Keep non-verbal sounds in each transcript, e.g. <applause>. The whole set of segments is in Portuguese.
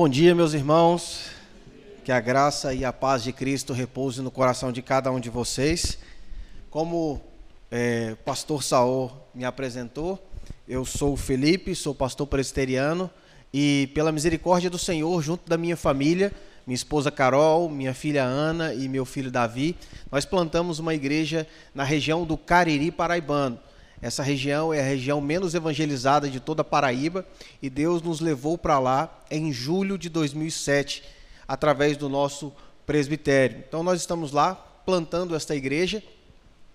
Bom dia, meus irmãos. Que a graça e a paz de Cristo repouse no coração de cada um de vocês. Como é, o pastor Saul me apresentou, eu sou o Felipe, sou pastor presbiteriano e, pela misericórdia do Senhor, junto da minha família, minha esposa Carol, minha filha Ana e meu filho Davi, nós plantamos uma igreja na região do Cariri Paraibano. Essa região é a região menos evangelizada de toda a Paraíba e Deus nos levou para lá em julho de 2007, através do nosso presbitério. Então nós estamos lá plantando esta igreja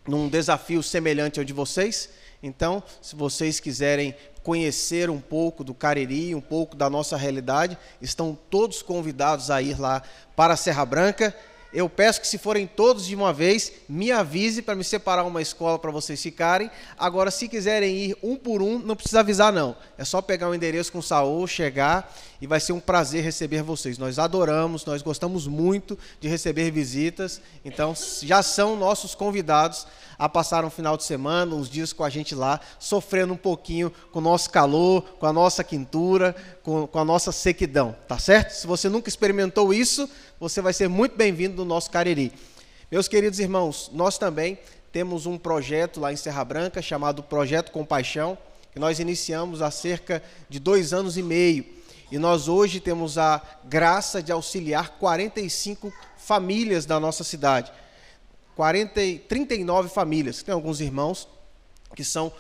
num desafio semelhante ao de vocês. Então, se vocês quiserem conhecer um pouco do Cariri, um pouco da nossa realidade, estão todos convidados a ir lá para a Serra Branca eu peço que se forem todos de uma vez, me avise para me separar uma escola para vocês ficarem. Agora, se quiserem ir um por um, não precisa avisar não. É só pegar o um endereço com o Saul, chegar e vai ser um prazer receber vocês. Nós adoramos, nós gostamos muito de receber visitas. Então, já são nossos convidados a passar um final de semana, uns dias com a gente lá, sofrendo um pouquinho com o nosso calor, com a nossa quintura, com, com a nossa sequidão, tá certo? Se você nunca experimentou isso, você vai ser muito bem-vindo no nosso Cariri. Meus queridos irmãos, nós também temos um projeto lá em Serra Branca chamado Projeto Compaixão, que nós iniciamos há cerca de dois anos e meio. E nós hoje temos a graça de auxiliar 45 famílias da nossa cidade. 40, 39 famílias. Tem alguns irmãos que são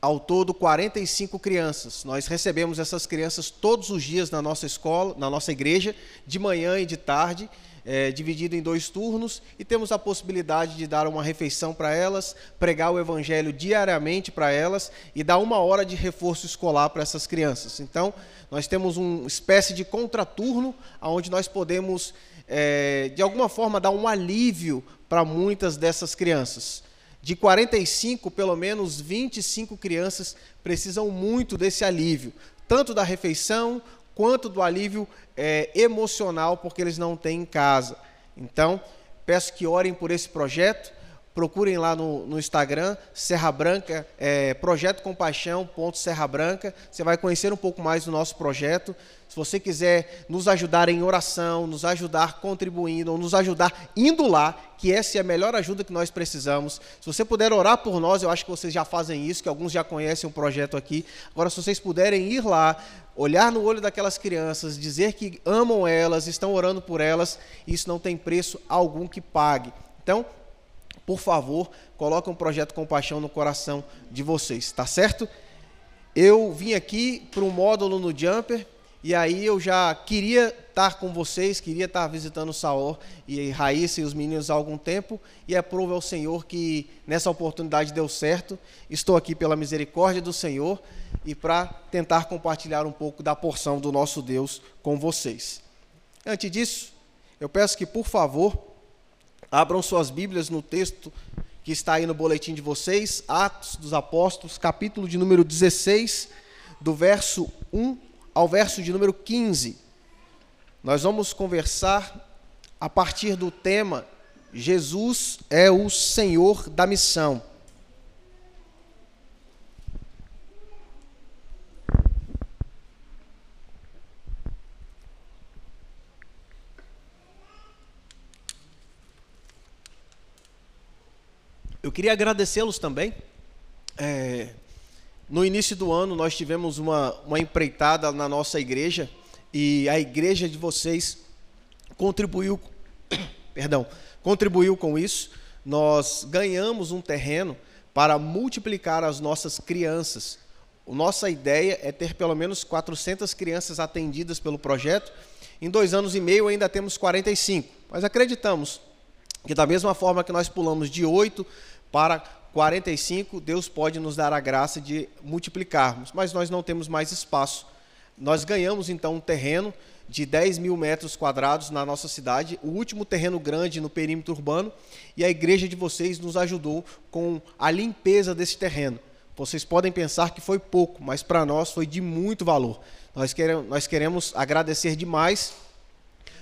ao todo 45 crianças. Nós recebemos essas crianças todos os dias na nossa escola, na nossa igreja, de manhã e de tarde, é, dividido em dois turnos, e temos a possibilidade de dar uma refeição para elas, pregar o evangelho diariamente para elas e dar uma hora de reforço escolar para essas crianças. Então, nós temos uma espécie de contraturno, onde nós podemos, é, de alguma forma, dar um alívio para muitas dessas crianças. De 45, pelo menos 25 crianças precisam muito desse alívio, tanto da refeição quanto do alívio é, emocional, porque eles não têm em casa. Então, peço que orem por esse projeto. Procurem lá no, no Instagram, Serra Branca, é, Projeto Compaixão, ponto Serra Branca. Você vai conhecer um pouco mais do nosso projeto. Se você quiser nos ajudar em oração, nos ajudar contribuindo, ou nos ajudar indo lá, que essa é a melhor ajuda que nós precisamos. Se você puder orar por nós, eu acho que vocês já fazem isso, que alguns já conhecem o projeto aqui. Agora, se vocês puderem ir lá, olhar no olho daquelas crianças, dizer que amam elas, estão orando por elas, isso não tem preço algum que pague. Então, por favor, coloque um projeto Compaixão no coração de vocês, tá certo? Eu vim aqui para um módulo no Jumper, e aí eu já queria estar com vocês, queria estar visitando o Saor e Raíssa e os meninos há algum tempo, e é prova ao Senhor que nessa oportunidade deu certo. Estou aqui pela misericórdia do Senhor e para tentar compartilhar um pouco da porção do nosso Deus com vocês. Antes disso, eu peço que, por favor, abram suas Bíblias no texto que está aí no boletim de vocês, Atos dos Apóstolos, capítulo de número 16, do verso 1 ao verso de número 15. Nós vamos conversar a partir do tema Jesus é o Senhor da missão. Eu queria agradecê-los também. É, no início do ano, nós tivemos uma, uma empreitada na nossa igreja e a igreja de vocês contribuiu, <coughs> perdão, contribuiu com isso. Nós ganhamos um terreno para multiplicar as nossas crianças. Nossa ideia é ter pelo menos 400 crianças atendidas pelo projeto. Em dois anos e meio ainda temos 45, mas acreditamos que da mesma forma que nós pulamos de 8 para 45, Deus pode nos dar a graça de multiplicarmos, mas nós não temos mais espaço. Nós ganhamos então um terreno de 10 mil metros quadrados na nossa cidade, o último terreno grande no perímetro urbano, e a igreja de vocês nos ajudou com a limpeza desse terreno. Vocês podem pensar que foi pouco, mas para nós foi de muito valor. Nós queremos, nós queremos agradecer demais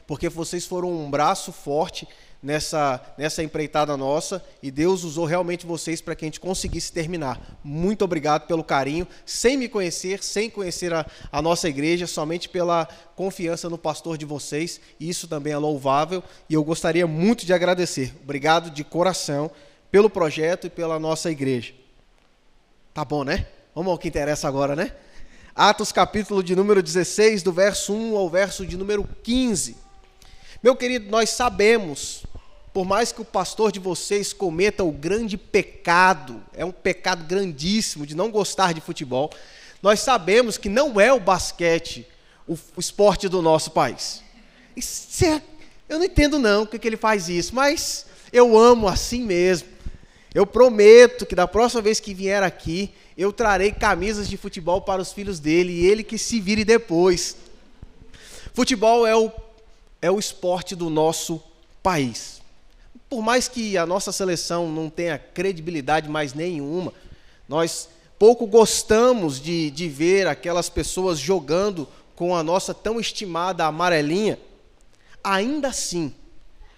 porque vocês foram um braço forte nessa, nessa empreitada nossa e Deus usou realmente vocês para que a gente conseguisse terminar. Muito obrigado pelo carinho, sem me conhecer, sem conhecer a, a nossa igreja, somente pela confiança no pastor de vocês. Isso também é louvável e eu gostaria muito de agradecer. Obrigado de coração pelo projeto e pela nossa igreja. Tá bom, né? Vamos ao que interessa agora, né? Atos capítulo de número 16, do verso 1 ao verso de número 15. Meu querido, nós sabemos por mais que o pastor de vocês cometa o grande pecado, é um pecado grandíssimo de não gostar de futebol, nós sabemos que não é o basquete o, o esporte do nosso país. É, eu não entendo não porque que ele faz isso, mas eu amo assim mesmo. Eu prometo que da próxima vez que vier aqui, eu trarei camisas de futebol para os filhos dele e ele que se vire depois. Futebol é o, é o esporte do nosso país por mais que a nossa seleção não tenha credibilidade mais nenhuma, nós pouco gostamos de, de ver aquelas pessoas jogando com a nossa tão estimada amarelinha. Ainda assim,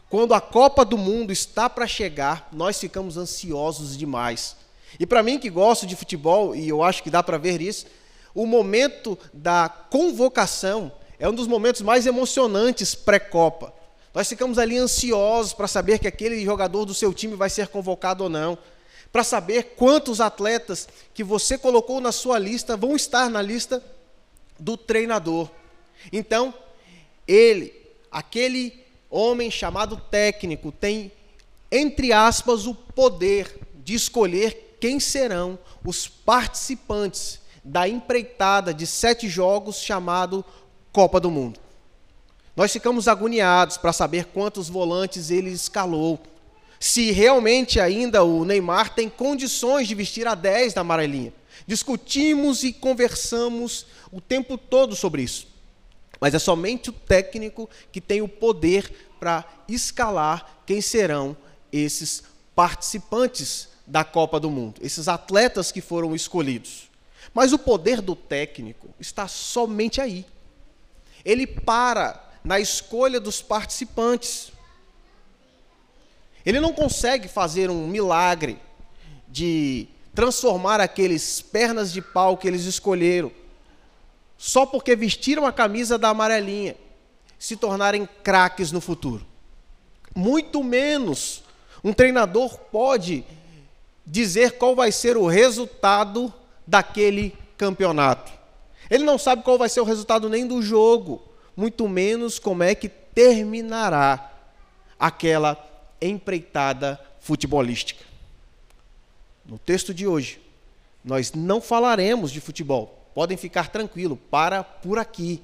quando a Copa do Mundo está para chegar, nós ficamos ansiosos demais. E para mim que gosto de futebol, e eu acho que dá para ver isso, o momento da convocação é um dos momentos mais emocionantes pré-Copa. Nós ficamos ali ansiosos para saber que aquele jogador do seu time vai ser convocado ou não, para saber quantos atletas que você colocou na sua lista vão estar na lista do treinador. Então, ele, aquele homem chamado técnico, tem, entre aspas, o poder de escolher quem serão os participantes da empreitada de sete jogos chamado Copa do Mundo. Nós ficamos agoniados para saber quantos volantes ele escalou. Se realmente ainda o Neymar tem condições de vestir a 10 da amarelinha. Discutimos e conversamos o tempo todo sobre isso. Mas é somente o técnico que tem o poder para escalar quem serão esses participantes da Copa do Mundo, esses atletas que foram escolhidos. Mas o poder do técnico está somente aí. Ele para na escolha dos participantes. Ele não consegue fazer um milagre de transformar aqueles pernas de pau que eles escolheram, só porque vestiram a camisa da amarelinha, se tornarem craques no futuro. Muito menos um treinador pode dizer qual vai ser o resultado daquele campeonato. Ele não sabe qual vai ser o resultado nem do jogo muito menos como é que terminará aquela empreitada futebolística. No texto de hoje, nós não falaremos de futebol. Podem ficar tranquilo, para por aqui.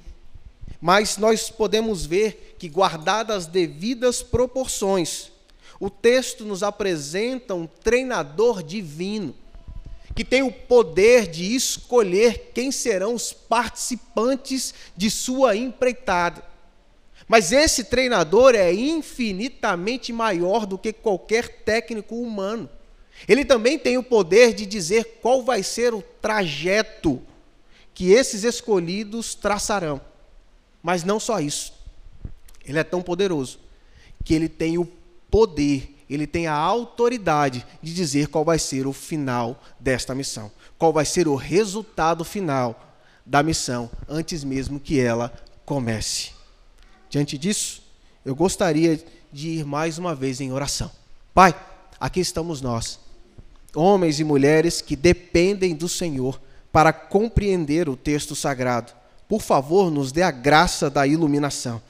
Mas nós podemos ver que, guardadas as devidas proporções, o texto nos apresenta um treinador divino que tem o poder de escolher quem serão os participantes de sua empreitada. Mas esse treinador é infinitamente maior do que qualquer técnico humano. Ele também tem o poder de dizer qual vai ser o trajeto que esses escolhidos traçarão. Mas não só isso. Ele é tão poderoso que ele tem o poder ele tem a autoridade de dizer qual vai ser o final desta missão, qual vai ser o resultado final da missão, antes mesmo que ela comece. Diante disso, eu gostaria de ir mais uma vez em oração. Pai, aqui estamos nós, homens e mulheres que dependem do Senhor para compreender o texto sagrado. Por favor, nos dê a graça da iluminação.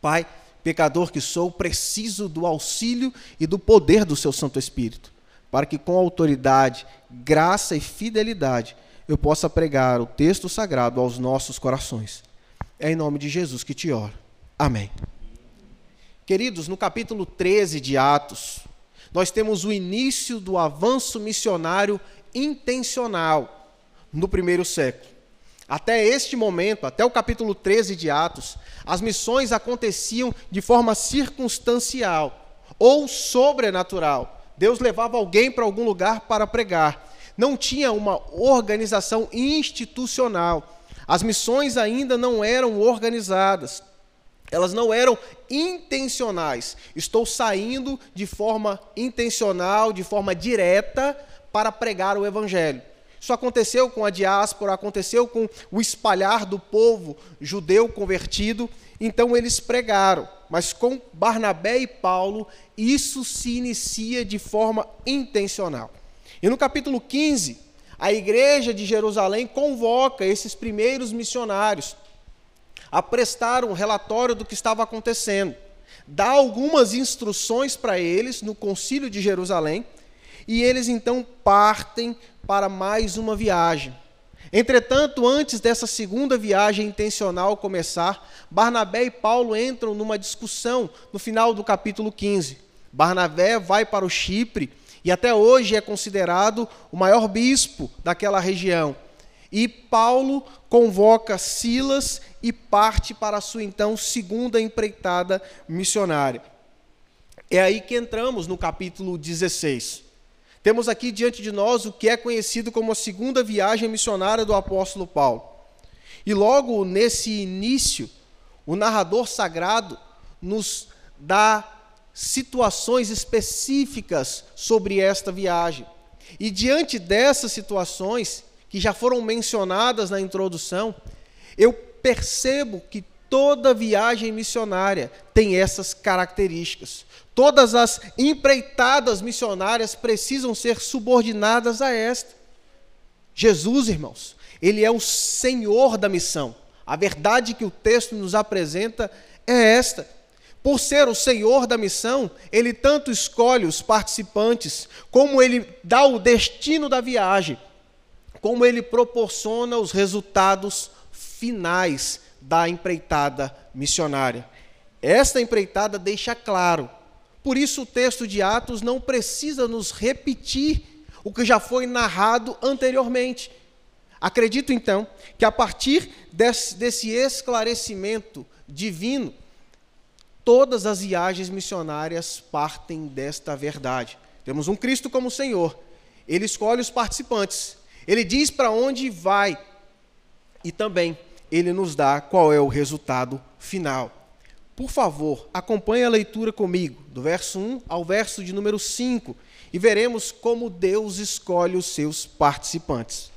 Pai, pecador que sou, preciso do auxílio e do poder do seu Santo Espírito, para que com autoridade, graça e fidelidade eu possa pregar o texto sagrado aos nossos corações. É em nome de Jesus que te oro. Amém. Queridos, no capítulo 13 de Atos, nós temos o início do avanço missionário intencional no primeiro século. Até este momento, até o capítulo 13 de Atos, as missões aconteciam de forma circunstancial ou sobrenatural. Deus levava alguém para algum lugar para pregar. Não tinha uma organização institucional. As missões ainda não eram organizadas. Elas não eram intencionais. Estou saindo de forma intencional, de forma direta, para pregar o Evangelho. Isso aconteceu com a diáspora, aconteceu com o espalhar do povo judeu convertido. Então eles pregaram. Mas com Barnabé e Paulo, isso se inicia de forma intencional. E no capítulo 15, a igreja de Jerusalém convoca esses primeiros missionários a prestar um relatório do que estava acontecendo, dá algumas instruções para eles no concílio de Jerusalém, e eles então partem para mais uma viagem. Entretanto, antes dessa segunda viagem intencional começar, Barnabé e Paulo entram numa discussão no final do capítulo 15. Barnabé vai para o Chipre e até hoje é considerado o maior bispo daquela região. E Paulo convoca Silas e parte para a sua então segunda empreitada missionária. É aí que entramos no capítulo 16. Temos aqui diante de nós o que é conhecido como a segunda viagem missionária do apóstolo Paulo. E logo nesse início, o narrador sagrado nos dá situações específicas sobre esta viagem. E diante dessas situações, que já foram mencionadas na introdução, eu percebo que toda viagem missionária tem essas características. Todas as empreitadas missionárias precisam ser subordinadas a esta. Jesus, irmãos, ele é o Senhor da missão. A verdade que o texto nos apresenta é esta. Por ser o Senhor da missão, ele tanto escolhe os participantes, como ele dá o destino da viagem, como ele proporciona os resultados finais da empreitada missionária. Esta empreitada deixa claro. Por isso, o texto de Atos não precisa nos repetir o que já foi narrado anteriormente. Acredito, então, que a partir desse, desse esclarecimento divino, todas as viagens missionárias partem desta verdade. Temos um Cristo como Senhor, ele escolhe os participantes, ele diz para onde vai e também ele nos dá qual é o resultado final. Por favor, acompanhe a leitura comigo, do verso 1 ao verso de número 5, e veremos como Deus escolhe os seus participantes.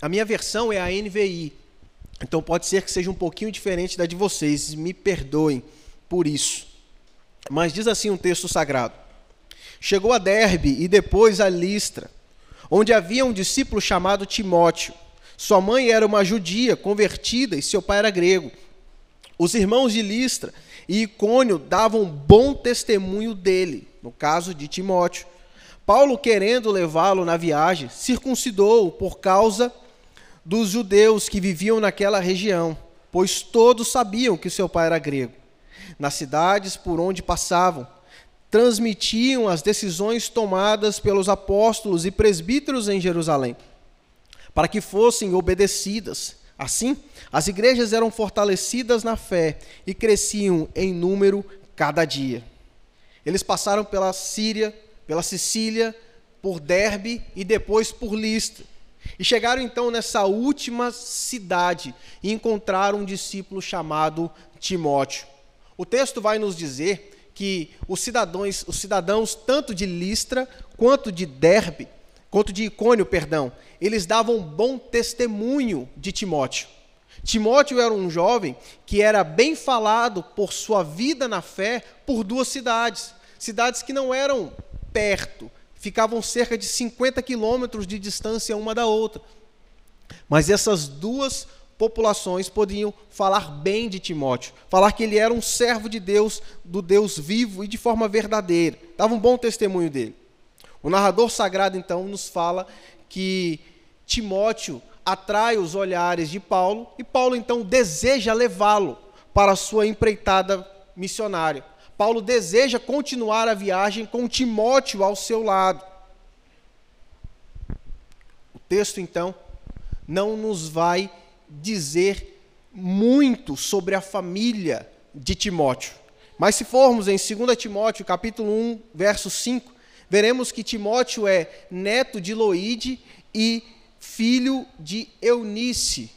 A minha versão é a NVI, então pode ser que seja um pouquinho diferente da de vocês, me perdoem por isso. Mas diz assim um texto sagrado: Chegou a Derbe e depois a Listra onde havia um discípulo chamado Timóteo. Sua mãe era uma judia convertida e seu pai era grego. Os irmãos de Listra e Icônio davam bom testemunho dele, no caso de Timóteo. Paulo, querendo levá-lo na viagem, circuncidou-o por causa dos judeus que viviam naquela região, pois todos sabiam que seu pai era grego. Nas cidades por onde passavam, transmitiam as decisões tomadas pelos apóstolos e presbíteros em Jerusalém, para que fossem obedecidas. Assim, as igrejas eram fortalecidas na fé e cresciam em número cada dia. Eles passaram pela Síria, pela Sicília, por Derbe e depois por Listra. E chegaram então nessa última cidade e encontraram um discípulo chamado Timóteo. O texto vai nos dizer que os cidadãos, os cidadãos tanto de Listra quanto de Derbe, quanto de Icônio, perdão, eles davam bom testemunho de Timóteo. Timóteo era um jovem que era bem falado por sua vida na fé por duas cidades, cidades que não eram perto, ficavam cerca de 50 quilômetros de distância uma da outra. Mas essas duas populações podiam falar bem de Timóteo, falar que ele era um servo de Deus, do Deus vivo e de forma verdadeira. Dava um bom testemunho dele. O narrador sagrado então nos fala que Timóteo atrai os olhares de Paulo e Paulo então deseja levá-lo para a sua empreitada missionária. Paulo deseja continuar a viagem com Timóteo ao seu lado. O texto então não nos vai dizer muito sobre a família de Timóteo. Mas se formos em 2 Timóteo, capítulo 1, verso 5, veremos que Timóteo é neto de Loide e filho de Eunice.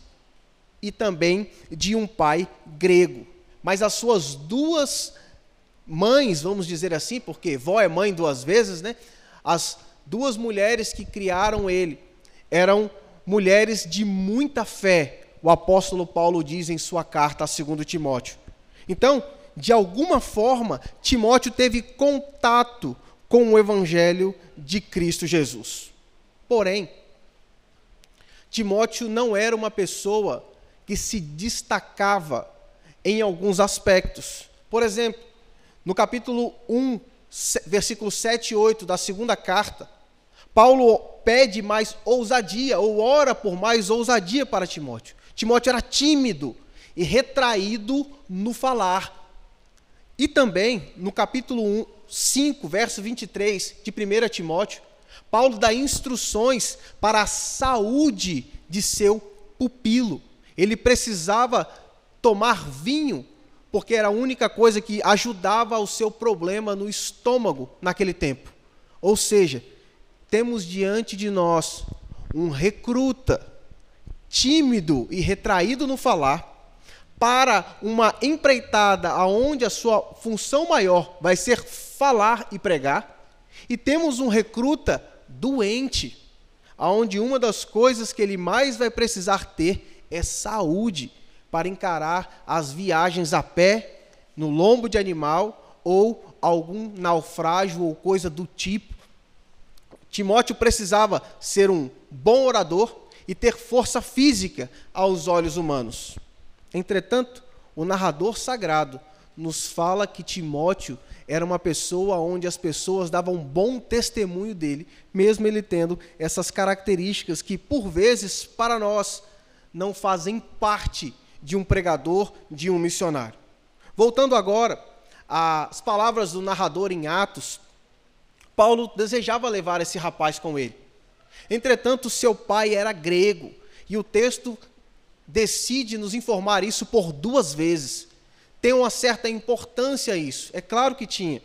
e também de um pai grego. Mas as suas duas mães, vamos dizer assim, porque vó é mãe duas vezes, né? As duas mulheres que criaram ele eram mulheres de muita fé, o apóstolo Paulo diz em sua carta a 2 Timóteo. Então, de alguma forma, Timóteo teve contato com o evangelho de Cristo Jesus. Porém, Timóteo não era uma pessoa que se destacava em alguns aspectos. Por exemplo, no capítulo 1, versículo 7 e 8 da segunda carta, Paulo pede mais ousadia, ou ora por mais ousadia para Timóteo. Timóteo era tímido e retraído no falar. E também, no capítulo 1, 5, verso 23 de 1 Timóteo, Paulo dá instruções para a saúde de seu pupilo. Ele precisava tomar vinho, porque era a única coisa que ajudava o seu problema no estômago naquele tempo. Ou seja, temos diante de nós um recruta tímido e retraído no falar para uma empreitada aonde a sua função maior vai ser falar e pregar, e temos um recruta doente, aonde uma das coisas que ele mais vai precisar ter é saúde para encarar as viagens a pé, no lombo de animal ou algum naufrágio ou coisa do tipo. Timóteo precisava ser um bom orador e ter força física aos olhos humanos. Entretanto, o narrador sagrado nos fala que Timóteo era uma pessoa onde as pessoas davam bom testemunho dele, mesmo ele tendo essas características que, por vezes, para nós, não fazem parte de um pregador, de um missionário. Voltando agora às palavras do narrador em Atos, Paulo desejava levar esse rapaz com ele. Entretanto, seu pai era grego, e o texto decide nos informar isso por duas vezes. Tem uma certa importância isso, é claro que tinha.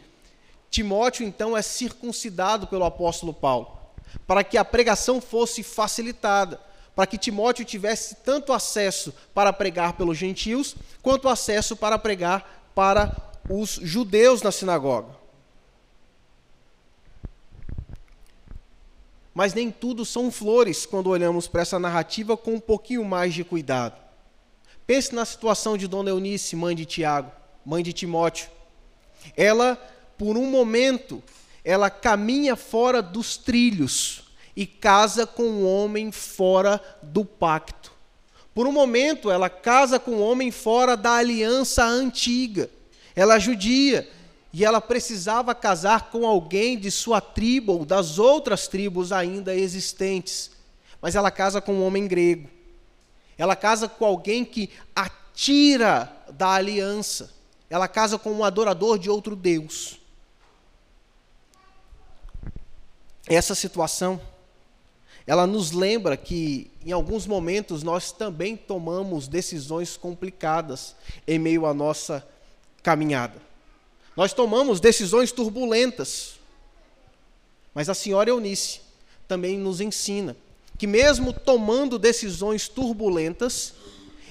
Timóteo, então, é circuncidado pelo apóstolo Paulo, para que a pregação fosse facilitada, para que Timóteo tivesse tanto acesso para pregar pelos gentios, quanto acesso para pregar para os judeus na sinagoga. Mas nem tudo são flores quando olhamos para essa narrativa com um pouquinho mais de cuidado. Pense na situação de Dona Eunice, mãe de Tiago, mãe de Timóteo. Ela, por um momento, ela caminha fora dos trilhos e casa com um homem fora do pacto. Por um momento, ela casa com um homem fora da aliança antiga. Ela judia, e ela precisava casar com alguém de sua tribo ou das outras tribos ainda existentes. Mas ela casa com um homem grego. Ela casa com alguém que atira da aliança. Ela casa com um adorador de outro Deus. Essa situação, ela nos lembra que em alguns momentos nós também tomamos decisões complicadas em meio à nossa caminhada. Nós tomamos decisões turbulentas. Mas a senhora Eunice também nos ensina que, mesmo tomando decisões turbulentas,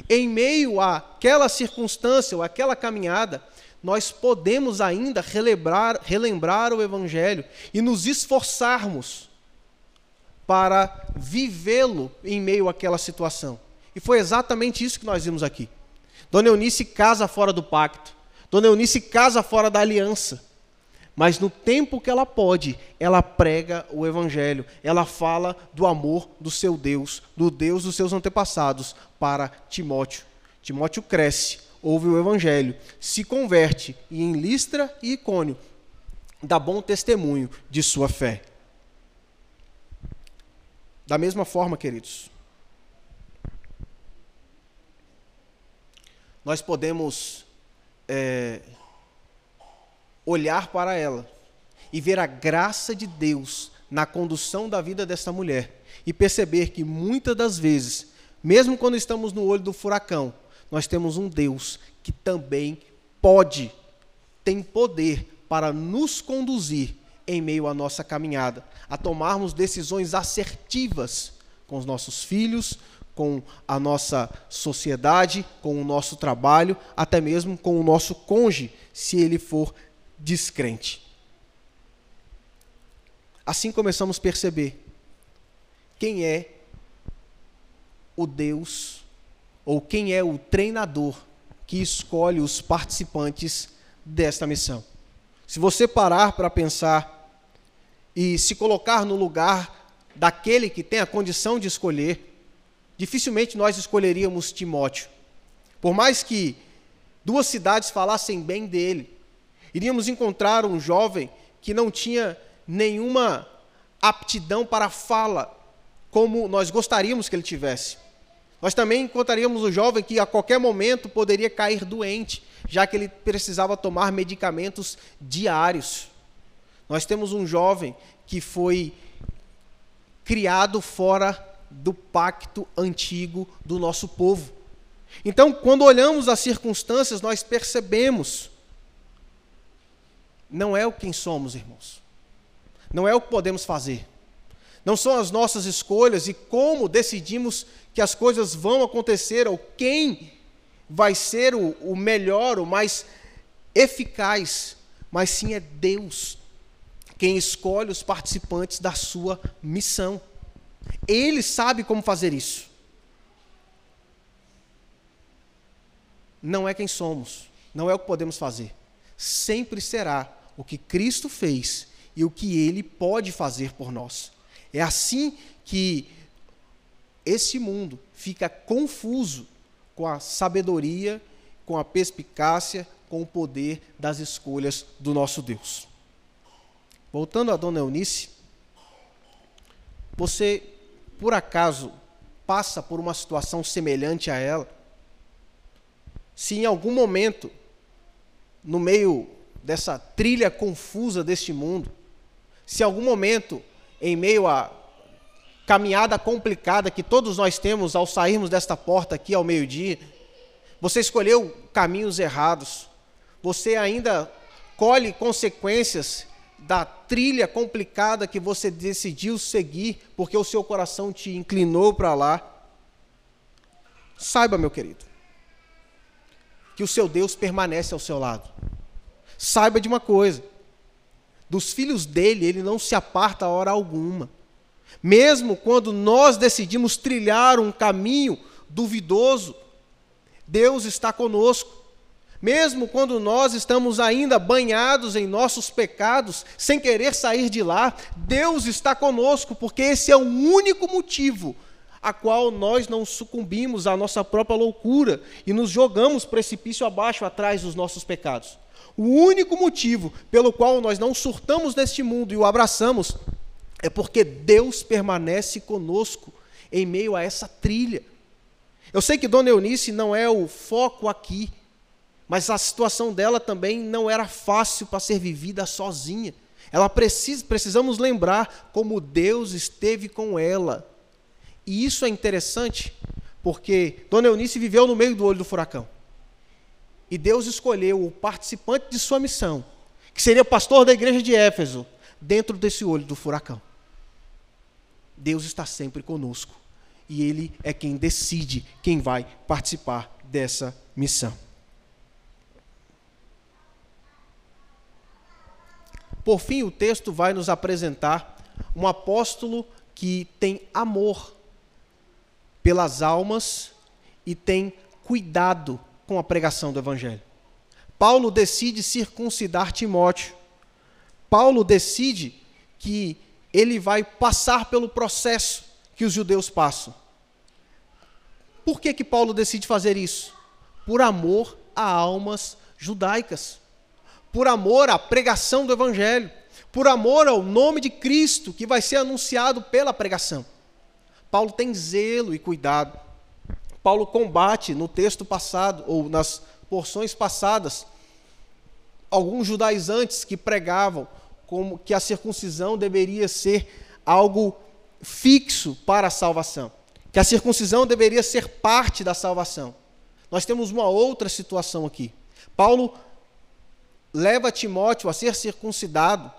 em meio àquela circunstância ou àquela caminhada, nós podemos ainda relembrar, relembrar o Evangelho e nos esforçarmos para vivê-lo em meio àquela situação. E foi exatamente isso que nós vimos aqui. Dona Eunice casa fora do pacto. Dona Eunice casa fora da aliança. Mas no tempo que ela pode, ela prega o evangelho. Ela fala do amor do seu Deus, do Deus dos seus antepassados para Timóteo. Timóteo cresce, ouve o evangelho, se converte e em Listra e Icônio dá bom testemunho de sua fé. Da mesma forma, queridos, nós podemos é, olhar para ela e ver a graça de Deus na condução da vida dessa mulher e perceber que muitas das vezes, mesmo quando estamos no olho do furacão, nós temos um Deus que também pode, tem poder para nos conduzir em meio à nossa caminhada, a tomarmos decisões assertivas com os nossos filhos, com a nossa sociedade, com o nosso trabalho, até mesmo com o nosso cônjuge, se ele for descrente. Assim começamos a perceber quem é o Deus ou quem é o treinador que escolhe os participantes desta missão. Se você parar para pensar e se colocar no lugar daquele que tem a condição de escolher, dificilmente nós escolheríamos Timóteo. Por mais que duas cidades falassem bem dele, iríamos encontrar um jovem que não tinha nenhuma aptidão para fala, como nós gostaríamos que ele tivesse. Nós também encontraríamos o jovem que a qualquer momento poderia cair doente, já que ele precisava tomar medicamentos diários. Nós temos um jovem que foi criado fora do pacto antigo do nosso povo. Então, quando olhamos as circunstâncias, nós percebemos não é o quem somos, irmãos. Não é o que podemos fazer. Não são as nossas escolhas e como decidimos que as coisas vão acontecer ou quem vai ser o, o melhor, o mais eficaz, mas sim é Deus quem escolhe os participantes da sua missão. Ele sabe como fazer isso. Não é quem somos, não é o que podemos fazer. Sempre será o que Cristo fez e o que ele pode fazer por nós. É assim que esse mundo fica confuso com a sabedoria, com a perspicácia, com o poder das escolhas do nosso Deus. Voltando a Dona Eunice, você, por acaso, passa por uma situação semelhante a ela? Se em algum momento, no meio dessa trilha confusa deste mundo, se em algum momento, em meio à caminhada complicada que todos nós temos ao sairmos desta porta aqui ao meio-dia, você escolheu caminhos errados, você ainda colhe consequências da trilha complicada que você decidiu seguir, porque o seu coração te inclinou para lá. Saiba, meu querido, que o seu Deus permanece ao seu lado. Saiba de uma coisa: dos filhos dele, ele não se aparta a hora alguma. Mesmo quando nós decidimos trilhar um caminho duvidoso, Deus está conosco. Mesmo quando nós estamos ainda banhados em nossos pecados, sem querer sair de lá, Deus está conosco, porque esse é o único motivo a qual nós não sucumbimos à nossa própria loucura e nos jogamos precipício abaixo atrás dos nossos pecados. O único motivo pelo qual nós não surtamos neste mundo e o abraçamos é porque Deus permanece conosco em meio a essa trilha. Eu sei que Dona Eunice não é o foco aqui, mas a situação dela também não era fácil para ser vivida sozinha. Ela precisa, precisamos lembrar como Deus esteve com ela. E isso é interessante, porque Dona Eunice viveu no meio do olho do furacão. E Deus escolheu o participante de sua missão, que seria pastor da igreja de Éfeso, dentro desse olho do furacão. Deus está sempre conosco. E Ele é quem decide quem vai participar dessa missão. Por fim, o texto vai nos apresentar um apóstolo que tem amor pelas almas e tem cuidado com a pregação do evangelho. Paulo decide circuncidar Timóteo. Paulo decide que ele vai passar pelo processo que os judeus passam. Por que que Paulo decide fazer isso? Por amor a almas judaicas por amor à pregação do Evangelho, por amor ao nome de Cristo que vai ser anunciado pela pregação. Paulo tem zelo e cuidado. Paulo combate no texto passado, ou nas porções passadas, alguns judaizantes que pregavam como que a circuncisão deveria ser algo fixo para a salvação, que a circuncisão deveria ser parte da salvação. Nós temos uma outra situação aqui. Paulo leva Timóteo a ser circuncidado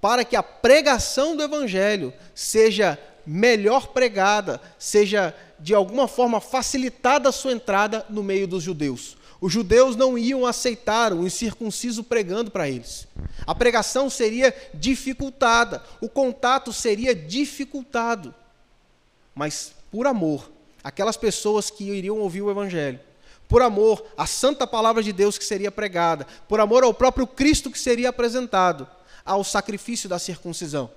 para que a pregação do evangelho seja melhor pregada, seja de alguma forma, facilitada a sua entrada no meio dos judeus. Os judeus não iam aceitar o incircunciso pregando para eles. A pregação seria dificultada, o contato seria dificultado. Mas, por amor, aquelas pessoas que iriam ouvir o Evangelho, por amor à santa palavra de Deus que seria pregada, por amor ao próprio Cristo que seria apresentado, ao sacrifício da circuncisão,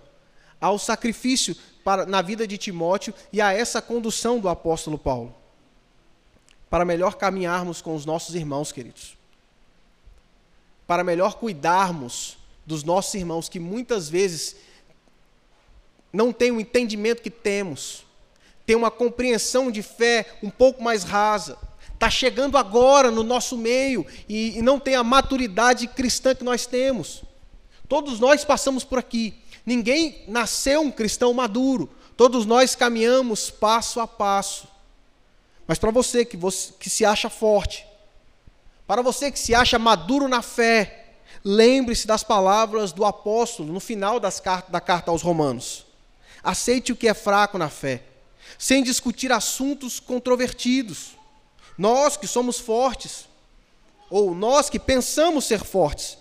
ao sacrifício para, na vida de Timóteo e a essa condução do apóstolo Paulo para melhor caminharmos com os nossos irmãos, queridos. Para melhor cuidarmos dos nossos irmãos que muitas vezes não têm o entendimento que temos, têm uma compreensão de fé um pouco mais rasa, está chegando agora no nosso meio e, e não tem a maturidade cristã que nós temos. Todos nós passamos por aqui. Ninguém nasceu um cristão maduro. Todos nós caminhamos passo a passo. Mas para você que, você que se acha forte, para você que se acha maduro na fé, lembre-se das palavras do apóstolo no final das, da carta aos Romanos. Aceite o que é fraco na fé, sem discutir assuntos controvertidos. Nós que somos fortes, ou nós que pensamos ser fortes,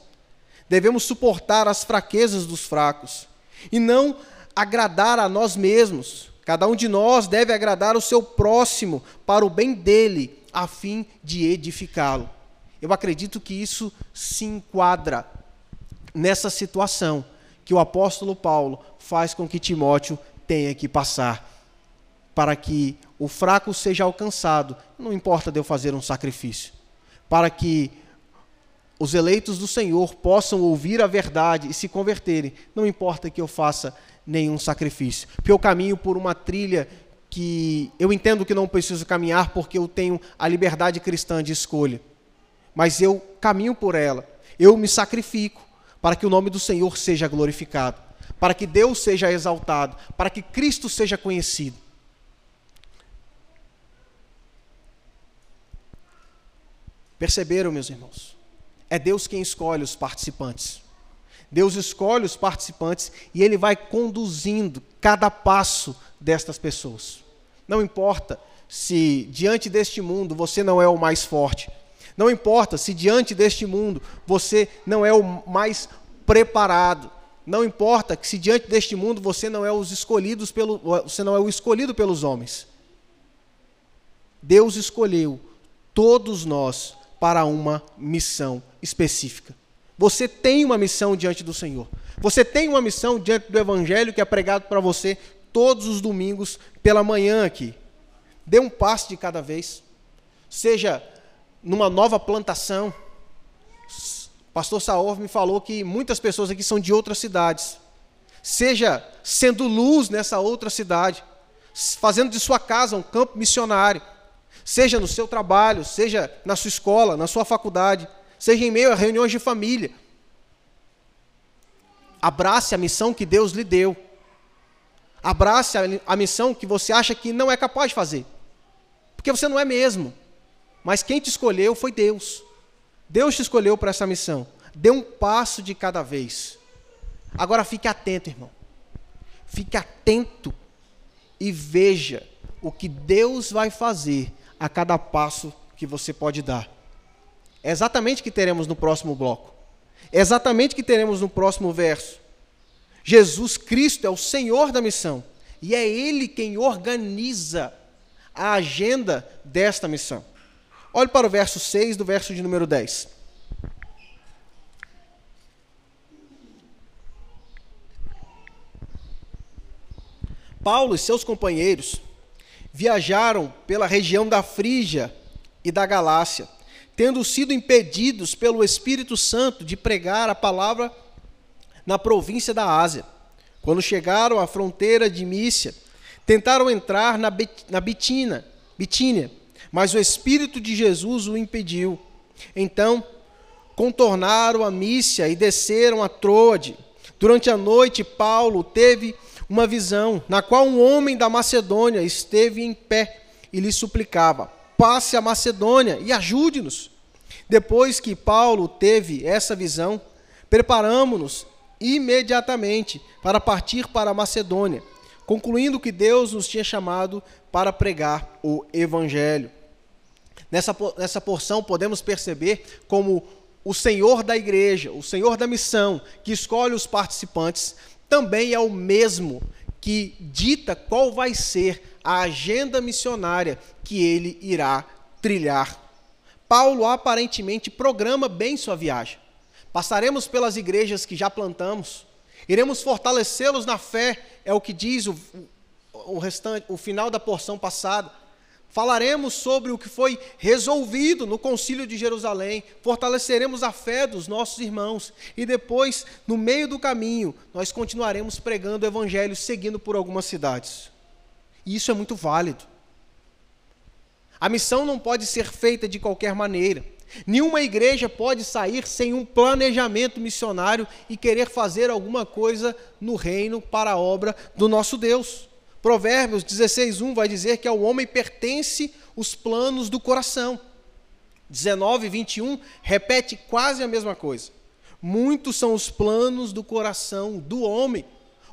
devemos suportar as fraquezas dos fracos e não agradar a nós mesmos Cada um de nós deve agradar o seu próximo para o bem dele, a fim de edificá-lo. Eu acredito que isso se enquadra nessa situação que o apóstolo Paulo faz com que Timóteo tenha que passar, para que o fraco seja alcançado, não importa de eu fazer um sacrifício, para que os eleitos do Senhor possam ouvir a verdade e se converterem, não importa que eu faça nenhum sacrifício. Porque eu caminho por uma trilha que eu entendo que não preciso caminhar porque eu tenho a liberdade cristã de escolha. Mas eu caminho por ela. Eu me sacrifico para que o nome do Senhor seja glorificado, para que Deus seja exaltado, para que Cristo seja conhecido. Perceberam, meus irmãos? É Deus quem escolhe os participantes. Deus escolhe os participantes e ele vai conduzindo cada passo destas pessoas. Não importa se diante deste mundo você não é o mais forte. Não importa se diante deste mundo você não é o mais preparado. Não importa que se diante deste mundo você não é os escolhidos pelo, você não é o escolhido pelos homens. Deus escolheu todos nós para uma missão específica. Você tem uma missão diante do Senhor. Você tem uma missão diante do Evangelho que é pregado para você todos os domingos pela manhã aqui. Dê um passo de cada vez. Seja numa nova plantação. Pastor Saor me falou que muitas pessoas aqui são de outras cidades. Seja sendo luz nessa outra cidade, fazendo de sua casa um campo missionário. Seja no seu trabalho, seja na sua escola, na sua faculdade seja em meio a reuniões de família. Abrace a missão que Deus lhe deu. Abrace a, missão que você acha que não é capaz de fazer. Porque você não é mesmo. Mas quem te escolheu foi Deus. Deus te escolheu para essa missão. Dê um passo de cada vez. Agora fique atento, irmão. Fique atento e veja o que Deus vai fazer a cada passo que você pode dar. É exatamente o que teremos no próximo bloco. É exatamente o que teremos no próximo verso. Jesus Cristo é o Senhor da missão. E é Ele quem organiza a agenda desta missão. Olhe para o verso 6 do verso de número 10. Paulo e seus companheiros viajaram pela região da Frígia e da Galácia tendo sido impedidos pelo Espírito Santo de pregar a palavra na província da Ásia. Quando chegaram à fronteira de Mícia, tentaram entrar na, na Bitina, Bitínia, mas o Espírito de Jesus o impediu. Então, contornaram a Mícia e desceram a Troade. Durante a noite, Paulo teve uma visão, na qual um homem da Macedônia esteve em pé e lhe suplicava: passe a Macedônia e ajude-nos. Depois que Paulo teve essa visão, preparamos-nos imediatamente para partir para a Macedônia, concluindo que Deus nos tinha chamado para pregar o Evangelho. Nessa, nessa porção podemos perceber como o Senhor da igreja, o Senhor da missão, que escolhe os participantes, também é o mesmo que dita qual vai ser a agenda missionária que ele irá trilhar. Paulo aparentemente programa bem sua viagem. Passaremos pelas igrejas que já plantamos, iremos fortalecê-los na fé, é o que diz o, o restante, o final da porção passada. Falaremos sobre o que foi resolvido no Concílio de Jerusalém, fortaleceremos a fé dos nossos irmãos e depois, no meio do caminho, nós continuaremos pregando o Evangelho, seguindo por algumas cidades. E isso é muito válido. A missão não pode ser feita de qualquer maneira. Nenhuma igreja pode sair sem um planejamento missionário e querer fazer alguma coisa no reino para a obra do nosso Deus. Provérbios 16:1 vai dizer que ao homem pertence os planos do coração. 19 21 repete quase a mesma coisa. Muitos são os planos do coração do homem.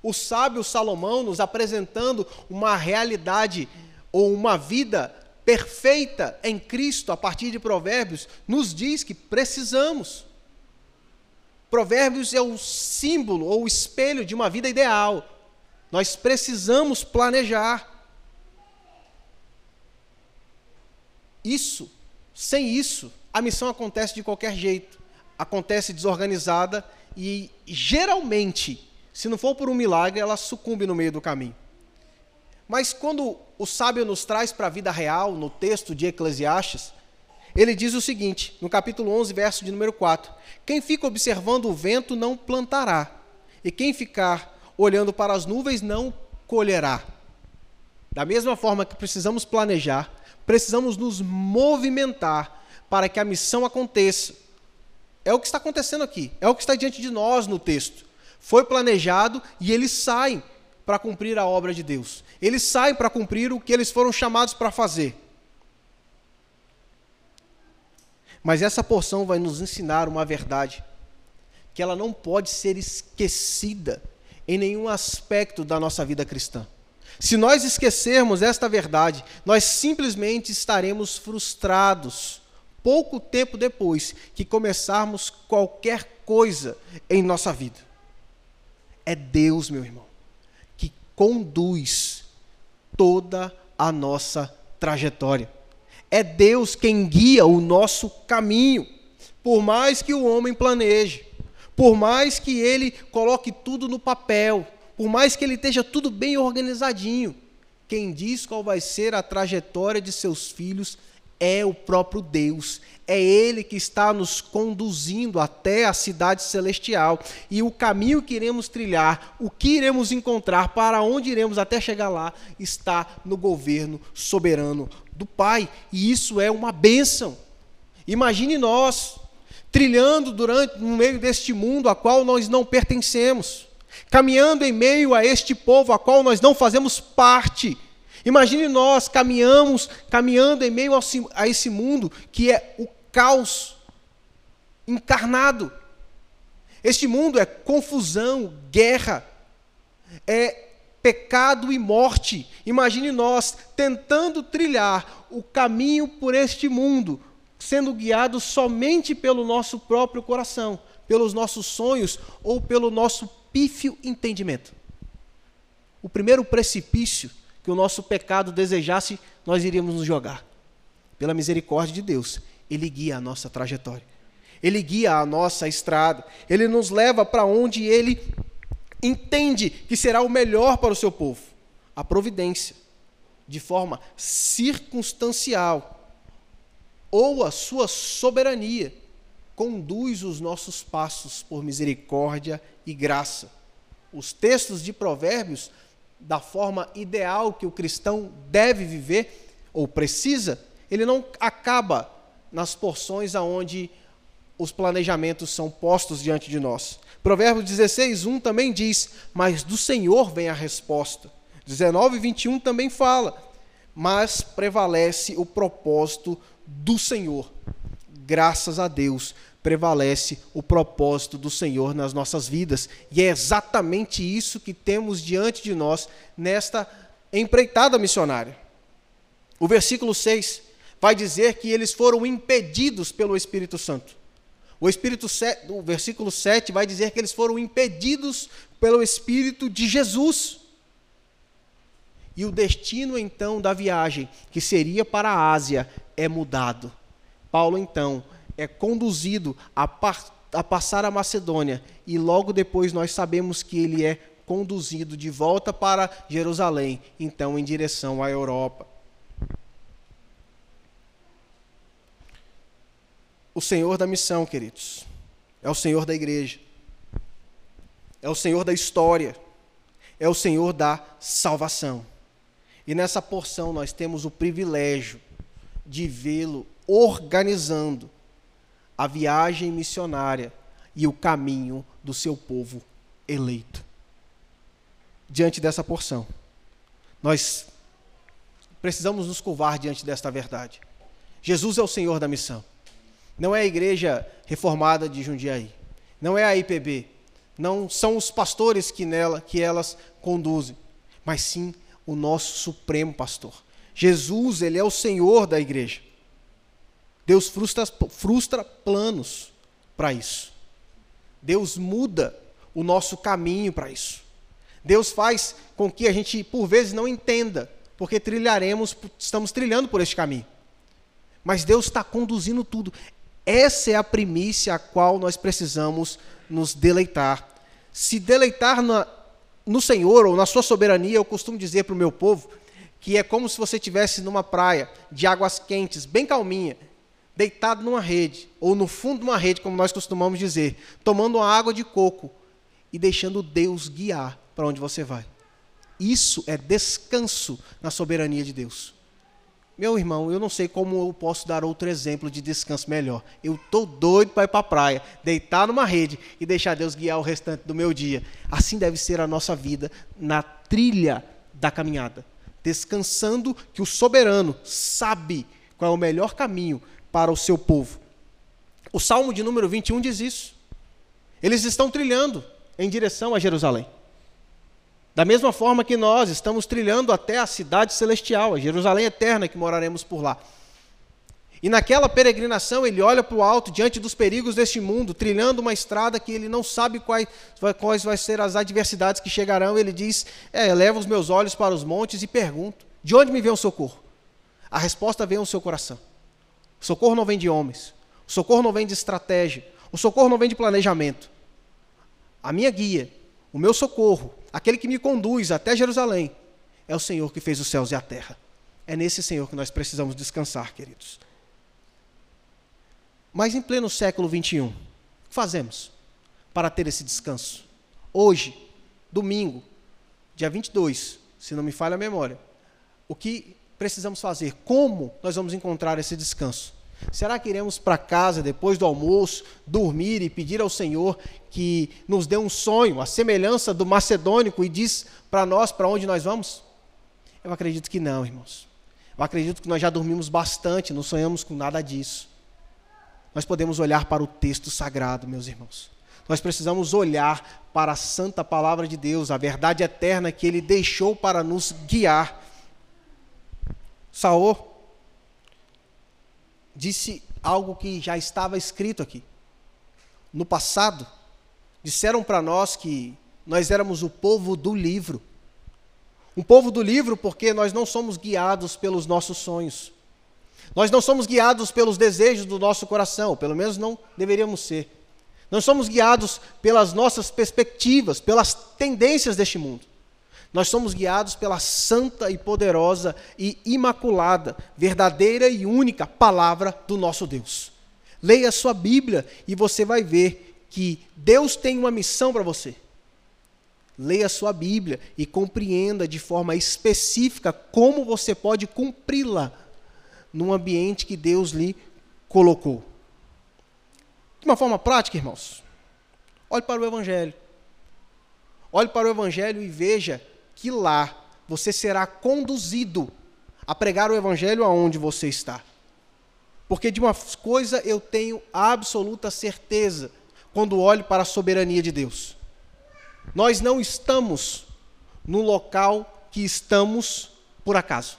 O sábio Salomão nos apresentando uma realidade ou uma vida perfeita em Cristo a partir de Provérbios nos diz que precisamos. Provérbios é o símbolo ou o espelho de uma vida ideal. Nós precisamos planejar. Isso, sem isso, a missão acontece de qualquer jeito. Acontece desorganizada e geralmente, se não for por um milagre, ela sucumbe no meio do caminho. Mas quando o sábio nos traz para a vida real, no texto de Eclesiastes, ele diz o seguinte, no capítulo 11, verso de número 4: Quem fica observando o vento não plantará, e quem ficar olhando para as nuvens, não colherá. Da mesma forma que precisamos planejar, precisamos nos movimentar para que a missão aconteça. É o que está acontecendo aqui, é o que está diante de nós no texto. Foi planejado e eles saem para cumprir a obra de Deus. Eles saem para cumprir o que eles foram chamados para fazer. Mas essa porção vai nos ensinar uma verdade que ela não pode ser esquecida em nenhum aspecto da nossa vida cristã. Se nós esquecermos esta verdade, nós simplesmente estaremos frustrados pouco tempo depois que começarmos qualquer coisa em nossa vida. É Deus, meu irmão, que conduz toda a nossa trajetória. É Deus quem guia o nosso caminho, por mais que o homem planeje. Por mais que ele coloque tudo no papel, por mais que ele esteja tudo bem organizadinho, quem diz qual vai ser a trajetória de seus filhos é o próprio Deus. É Ele que está nos conduzindo até a cidade celestial. E o caminho que iremos trilhar, o que iremos encontrar, para onde iremos até chegar lá, está no governo soberano do Pai. E isso é uma bênção. Imagine nós, trilhando durante no meio deste mundo a qual nós não pertencemos, caminhando em meio a este povo a qual nós não fazemos parte. Imagine nós caminhamos, caminhando em meio a esse mundo que é o caos encarnado. Este mundo é confusão, guerra, é pecado e morte. Imagine nós tentando trilhar o caminho por este mundo, sendo guiados somente pelo nosso próprio coração, pelos nossos sonhos ou pelo nosso pífio entendimento. O primeiro precipício que o nosso pecado desejasse, nós iríamos nos jogar. Pela misericórdia de Deus, Ele guia a nossa trajetória. Ele guia a nossa estrada. Ele nos leva para onde Ele entende que será o melhor para o seu povo. A providência, de forma circunstancial, ou a sua soberania conduz os nossos passos por misericórdia e graça. Os textos de Provérbios, da forma ideal que o cristão deve viver ou precisa, ele não acaba nas porções aonde os planejamentos são postos diante de nós. Provérbios 16, 1 também diz: Mas do Senhor vem a resposta. 19, 21 também fala: Mas prevalece o propósito do Senhor. Graças a Deus prevalece o propósito do Senhor nas nossas vidas. E é exatamente isso que temos diante de nós nesta empreitada missionária. O versículo 6 vai dizer que eles foram impedidos pelo Espírito Santo. O, Espírito o versículo 7 vai dizer que eles foram impedidos pelo Espírito de Jesus. E o destino então da viagem, que seria para a Ásia, é mudado. Paulo então é conduzido a, a passar a Macedônia e logo depois nós sabemos que ele é conduzido de volta para Jerusalém, então em direção à Europa. o Senhor da missão, queridos. É o Senhor da igreja. É o Senhor da história. É o Senhor da salvação. E nessa porção nós temos o privilégio de vê-lo organizando a viagem missionária e o caminho do seu povo eleito. Diante dessa porção, nós precisamos nos curvar diante desta verdade. Jesus é o Senhor da missão. Não é a igreja reformada de Jundiaí. Não é a IPB. Não são os pastores que nela que elas conduzem, mas sim o nosso supremo pastor. Jesus, ele é o Senhor da igreja. Deus frustra, frustra planos para isso. Deus muda o nosso caminho para isso. Deus faz com que a gente, por vezes, não entenda, porque trilharemos, estamos trilhando por este caminho. Mas Deus está conduzindo tudo. Essa é a primícia a qual nós precisamos nos deleitar. Se deleitar na, no Senhor ou na sua soberania, eu costumo dizer para o meu povo que é como se você estivesse numa praia de águas quentes, bem calminha, deitado numa rede, ou no fundo de uma rede, como nós costumamos dizer, tomando uma água de coco e deixando Deus guiar para onde você vai. Isso é descanso na soberania de Deus. Meu irmão, eu não sei como eu posso dar outro exemplo de descanso melhor. Eu estou doido para ir para a praia, deitar numa rede e deixar Deus guiar o restante do meu dia. Assim deve ser a nossa vida na trilha da caminhada. Descansando que o soberano sabe qual é o melhor caminho para o seu povo. O Salmo de número 21 diz isso. Eles estão trilhando em direção a Jerusalém. Da mesma forma que nós estamos trilhando até a cidade celestial, a Jerusalém eterna que moraremos por lá. E naquela peregrinação ele olha para o alto diante dos perigos deste mundo, trilhando uma estrada que ele não sabe quais, quais vão ser as adversidades que chegarão. Ele diz: é, eleva os meus olhos para os montes e pergunto: de onde me vem o socorro? A resposta vem ao seu coração. O socorro não vem de homens, o socorro não vem de estratégia, o socorro não vem de planejamento. A minha guia, o meu socorro, aquele que me conduz até Jerusalém, é o Senhor que fez os céus e a terra. É nesse Senhor que nós precisamos descansar, queridos. Mas em pleno século 21, o que fazemos para ter esse descanso? Hoje, domingo, dia 22, se não me falha a memória, o que precisamos fazer? Como nós vamos encontrar esse descanso? Será que iremos para casa depois do almoço, dormir e pedir ao Senhor que nos dê um sonho, a semelhança do macedônico, e diz para nós para onde nós vamos? Eu acredito que não, irmãos. Eu acredito que nós já dormimos bastante, não sonhamos com nada disso. Nós podemos olhar para o texto sagrado, meus irmãos. Nós precisamos olhar para a santa palavra de Deus, a verdade eterna que ele deixou para nos guiar. Saul disse algo que já estava escrito aqui. No passado, disseram para nós que nós éramos o povo do livro. Um povo do livro porque nós não somos guiados pelos nossos sonhos. Nós não somos guiados pelos desejos do nosso coração, pelo menos não deveríamos ser. Não somos guiados pelas nossas perspectivas, pelas tendências deste mundo. Nós somos guiados pela santa e poderosa e imaculada, verdadeira e única palavra do nosso Deus. Leia a sua Bíblia e você vai ver que Deus tem uma missão para você. Leia a sua Bíblia e compreenda de forma específica como você pode cumpri-la num ambiente que Deus lhe colocou. De uma forma prática, irmãos, olhe para o Evangelho. Olhe para o Evangelho e veja que lá você será conduzido a pregar o evangelho aonde você está. Porque de uma coisa eu tenho absoluta certeza quando olho para a soberania de Deus. Nós não estamos no local que estamos por acaso.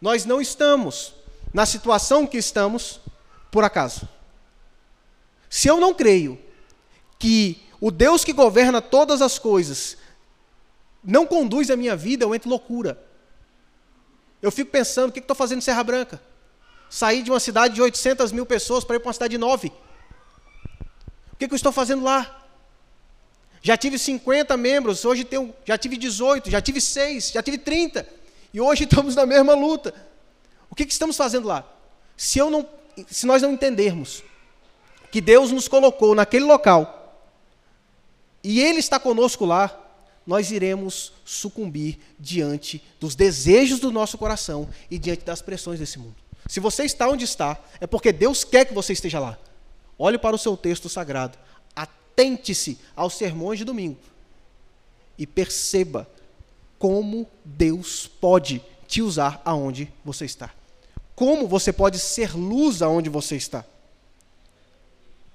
Nós não estamos na situação que estamos por acaso. Se eu não creio que o Deus que governa todas as coisas não conduz a minha vida, eu entro em loucura. Eu fico pensando, o que estou fazendo em Serra Branca? Sair de uma cidade de 800 mil pessoas para ir para uma cidade de 9. O que, que eu estou fazendo lá? Já tive 50 membros, hoje tenho, já tive 18, já tive 6, já tive 30. E hoje estamos na mesma luta. O que, que estamos fazendo lá? Se, eu não, se nós não entendermos que Deus nos colocou naquele local e Ele está conosco lá, nós iremos sucumbir diante dos desejos do nosso coração e diante das pressões desse mundo. Se você está onde está, é porque Deus quer que você esteja lá. Olhe para o seu texto sagrado, atente-se aos sermões de domingo e perceba como Deus pode te usar aonde você está. Como você pode ser luz aonde você está.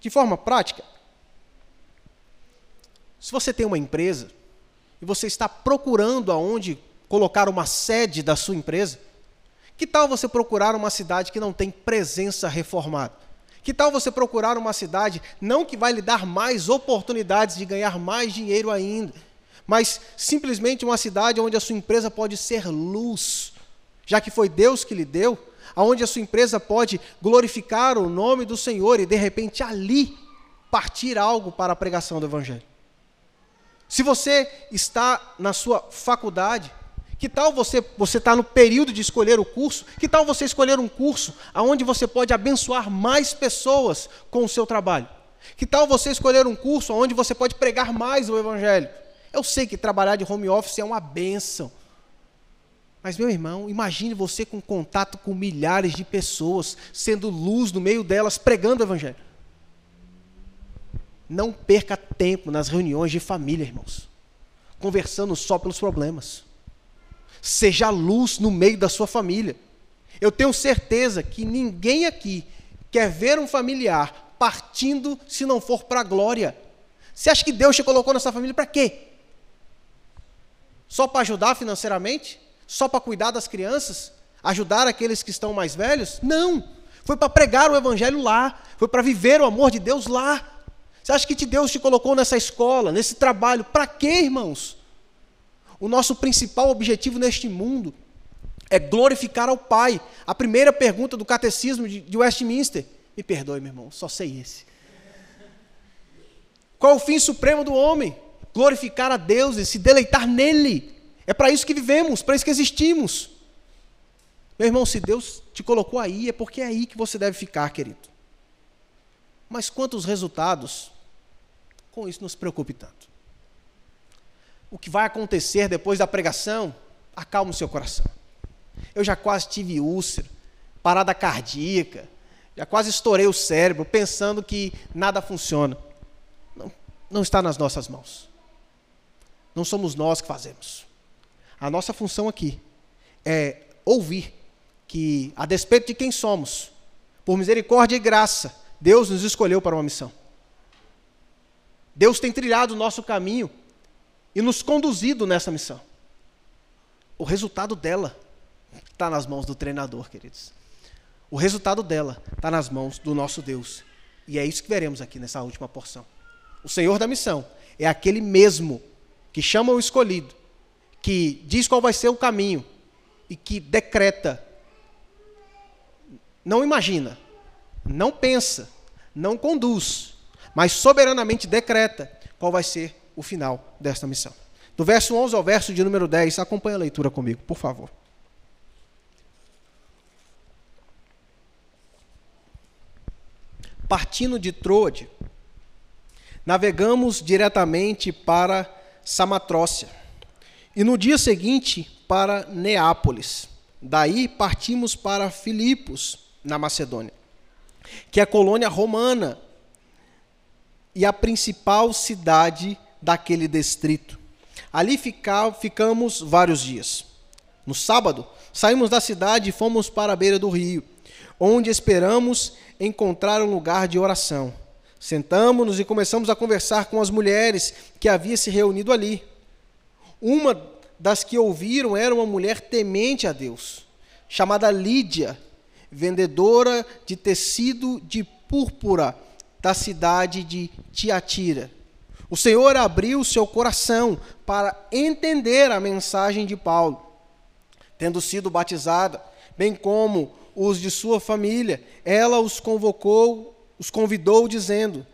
De forma prática, se você tem uma empresa e você está procurando aonde colocar uma sede da sua empresa, que tal você procurar uma cidade que não tem presença reformada? Que tal você procurar uma cidade não que vai lhe dar mais oportunidades de ganhar mais dinheiro ainda, mas simplesmente uma cidade onde a sua empresa pode ser luz, já que foi Deus que lhe deu, aonde a sua empresa pode glorificar o nome do Senhor e de repente ali partir algo para a pregação do evangelho. Se você está na sua faculdade, que tal você você está no período de escolher o curso? Que tal você escolher um curso aonde você pode abençoar mais pessoas com o seu trabalho? Que tal você escolher um curso onde você pode pregar mais o evangelho? Eu sei que trabalhar de home office é uma benção. Mas, meu irmão, imagine você com contato com milhares de pessoas, sendo luz no meio delas, pregando o Evangelho. Não perca tempo nas reuniões de família, irmãos, conversando só pelos problemas. Seja luz no meio da sua família. Eu tenho certeza que ninguém aqui quer ver um familiar partindo se não for para a glória. Você acha que Deus te colocou nessa família para quê? Só para ajudar financeiramente? Só para cuidar das crianças? Ajudar aqueles que estão mais velhos? Não. Foi para pregar o evangelho lá. Foi para viver o amor de Deus lá. Você acha que Deus te colocou nessa escola, nesse trabalho? Para quê, irmãos? O nosso principal objetivo neste mundo é glorificar ao Pai. A primeira pergunta do catecismo de Westminster. Me perdoe, meu irmão, só sei esse. Qual o fim supremo do homem? Glorificar a Deus e se deleitar nele. É para isso que vivemos, para isso que existimos. Meu irmão, se Deus te colocou aí, é porque é aí que você deve ficar, querido. Mas quantos resultados, com isso nos preocupe tanto. O que vai acontecer depois da pregação, acalma o seu coração. Eu já quase tive úlcera, parada cardíaca, já quase estourei o cérebro pensando que nada funciona. Não, não está nas nossas mãos. Não somos nós que fazemos. A nossa função aqui é ouvir que, a despeito de quem somos, por misericórdia e graça, Deus nos escolheu para uma missão. Deus tem trilhado o nosso caminho e nos conduzido nessa missão. O resultado dela está nas mãos do treinador, queridos. O resultado dela está nas mãos do nosso Deus. E é isso que veremos aqui nessa última porção. O Senhor da missão é aquele mesmo que chama o escolhido que diz qual vai ser o caminho e que decreta, não imagina, não pensa, não conduz, mas soberanamente decreta qual vai ser o final desta missão. Do verso 11 ao verso de número 10, acompanhe a leitura comigo, por favor. Partindo de Troade, navegamos diretamente para Samatrócia e no dia seguinte para Neápolis. Daí partimos para Filipos, na Macedônia, que é a colônia romana e a principal cidade daquele distrito. Ali fica, ficamos vários dias. No sábado, saímos da cidade e fomos para a beira do rio, onde esperamos encontrar um lugar de oração. Sentamos-nos e começamos a conversar com as mulheres que haviam se reunido ali. Uma das que ouviram era uma mulher temente a Deus, chamada Lídia, vendedora de tecido de púrpura da cidade de Tiatira. O Senhor abriu seu coração para entender a mensagem de Paulo. Tendo sido batizada, bem como os de sua família, ela os convocou, os convidou, dizendo: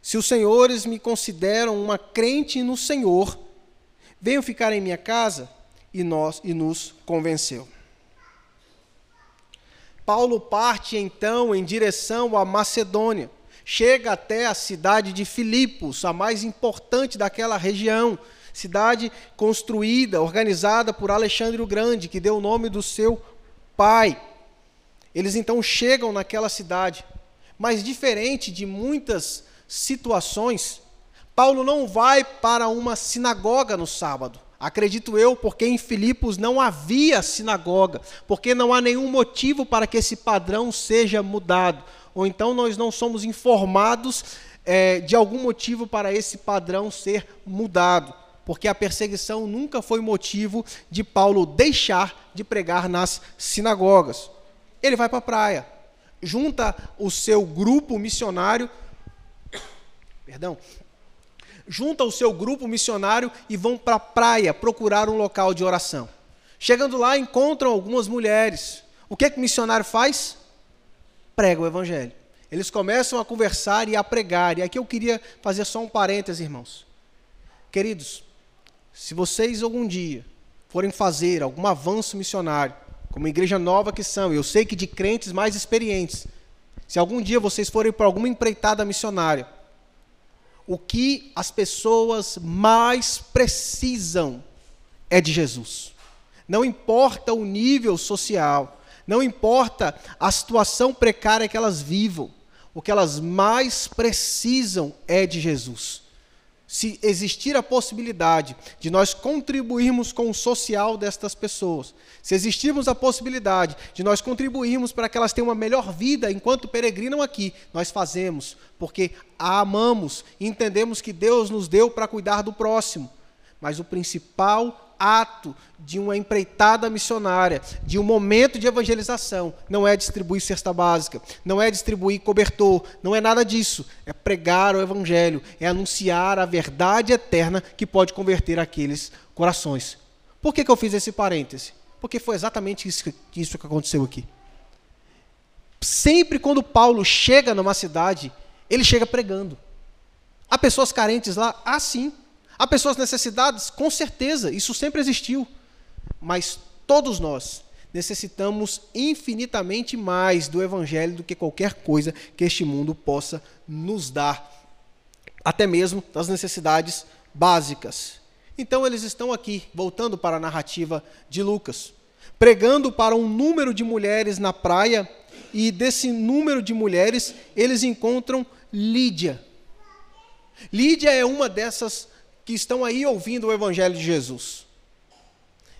Se os senhores me consideram uma crente no Senhor, venham ficar em minha casa, e nós e nos convenceu. Paulo parte então em direção à Macedônia. Chega até a cidade de Filipos, a mais importante daquela região, cidade construída, organizada por Alexandre o Grande, que deu o nome do seu pai. Eles então chegam naquela cidade, mas diferente de muitas situações, Paulo não vai para uma sinagoga no sábado. Acredito eu, porque em Filipos não havia sinagoga, porque não há nenhum motivo para que esse padrão seja mudado. Ou então nós não somos informados é, de algum motivo para esse padrão ser mudado, porque a perseguição nunca foi motivo de Paulo deixar de pregar nas sinagogas. Ele vai para a praia, junta o seu grupo missionário, perdão, junta o seu grupo missionário e vão para a praia procurar um local de oração. Chegando lá, encontram algumas mulheres. O que, é que o missionário faz? Prega o evangelho. Eles começam a conversar e a pregar. E aqui eu queria fazer só um parêntese, irmãos. Queridos, se vocês algum dia forem fazer algum avanço missionário, como igreja nova que são, eu sei que de crentes mais experientes, se algum dia vocês forem para alguma empreitada missionária, o que as pessoas mais precisam é de Jesus. Não importa o nível social, não importa a situação precária que elas vivam, o que elas mais precisam é de Jesus se existir a possibilidade de nós contribuirmos com o social destas pessoas, se existirmos a possibilidade de nós contribuirmos para que elas tenham uma melhor vida enquanto peregrinam aqui, nós fazemos, porque a amamos e entendemos que Deus nos deu para cuidar do próximo. Mas o principal ato de uma empreitada missionária, de um momento de evangelização, não é distribuir cesta básica, não é distribuir cobertor, não é nada disso. É pregar o evangelho, é anunciar a verdade eterna que pode converter aqueles corações. Por que, que eu fiz esse parêntese? Porque foi exatamente isso, isso que aconteceu aqui. Sempre quando Paulo chega numa cidade, ele chega pregando. Há pessoas carentes lá? Ah, sim. Há pessoas necessitadas? Com certeza, isso sempre existiu. Mas todos nós necessitamos infinitamente mais do Evangelho do que qualquer coisa que este mundo possa nos dar, até mesmo das necessidades básicas. Então, eles estão aqui, voltando para a narrativa de Lucas, pregando para um número de mulheres na praia, e desse número de mulheres, eles encontram Lídia. Lídia é uma dessas que estão aí ouvindo o Evangelho de Jesus.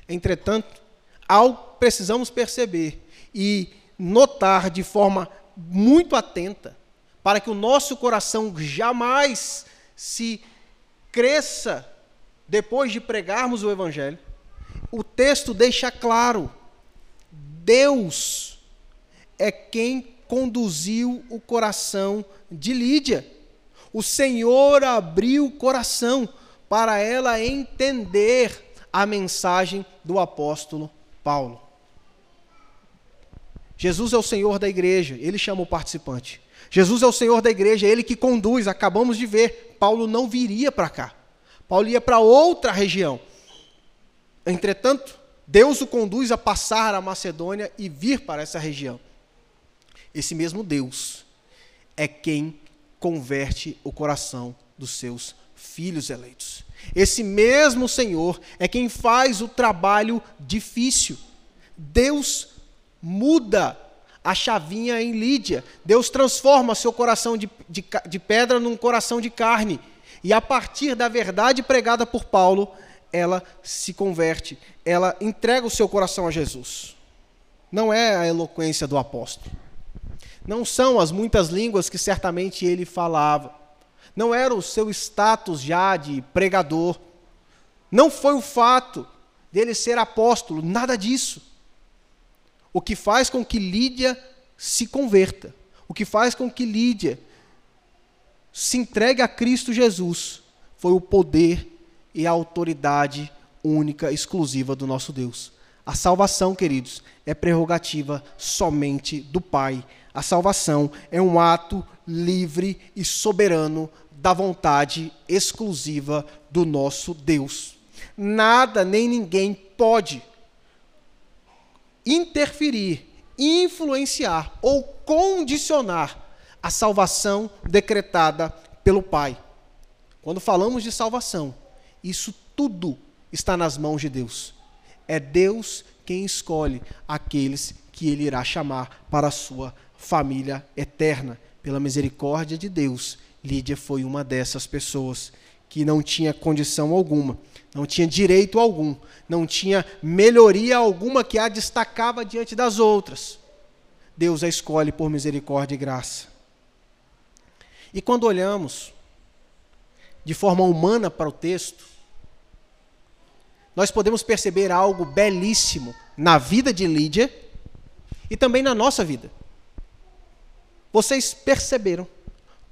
Entretanto, algo precisamos perceber e notar de forma muito atenta, para que o nosso coração jamais se cresça depois de pregarmos o Evangelho, o texto deixa claro: Deus é quem conduziu o coração de Lídia. O Senhor abriu o coração para ela entender a mensagem do apóstolo Paulo. Jesus é o Senhor da igreja, ele chama o participante. Jesus é o Senhor da igreja, ele que conduz. Acabamos de ver, Paulo não viria para cá. Paulo ia para outra região. Entretanto, Deus o conduz a passar a Macedônia e vir para essa região. Esse mesmo Deus é quem converte o coração dos seus filhos eleitos. Esse mesmo Senhor é quem faz o trabalho difícil. Deus muda a chavinha em Lídia. Deus transforma seu coração de, de, de pedra num coração de carne. E a partir da verdade pregada por Paulo, ela se converte. Ela entrega o seu coração a Jesus. Não é a eloquência do apóstolo. Não são as muitas línguas que certamente ele falava. Não era o seu status já de pregador. Não foi o fato dele ser apóstolo, nada disso. O que faz com que Lídia se converta, o que faz com que Lídia se entregue a Cristo Jesus, foi o poder e a autoridade única, exclusiva do nosso Deus. A salvação, queridos, é prerrogativa somente do Pai. A salvação é um ato livre e soberano da vontade exclusiva do nosso Deus. Nada nem ninguém pode interferir, influenciar ou condicionar a salvação decretada pelo Pai. Quando falamos de salvação, isso tudo está nas mãos de Deus. É Deus quem escolhe aqueles que ele irá chamar para a sua família eterna. Pela misericórdia de Deus, Lídia foi uma dessas pessoas que não tinha condição alguma, não tinha direito algum, não tinha melhoria alguma que a destacava diante das outras. Deus a escolhe por misericórdia e graça. E quando olhamos de forma humana para o texto, nós podemos perceber algo belíssimo na vida de Lídia e também na nossa vida. Vocês perceberam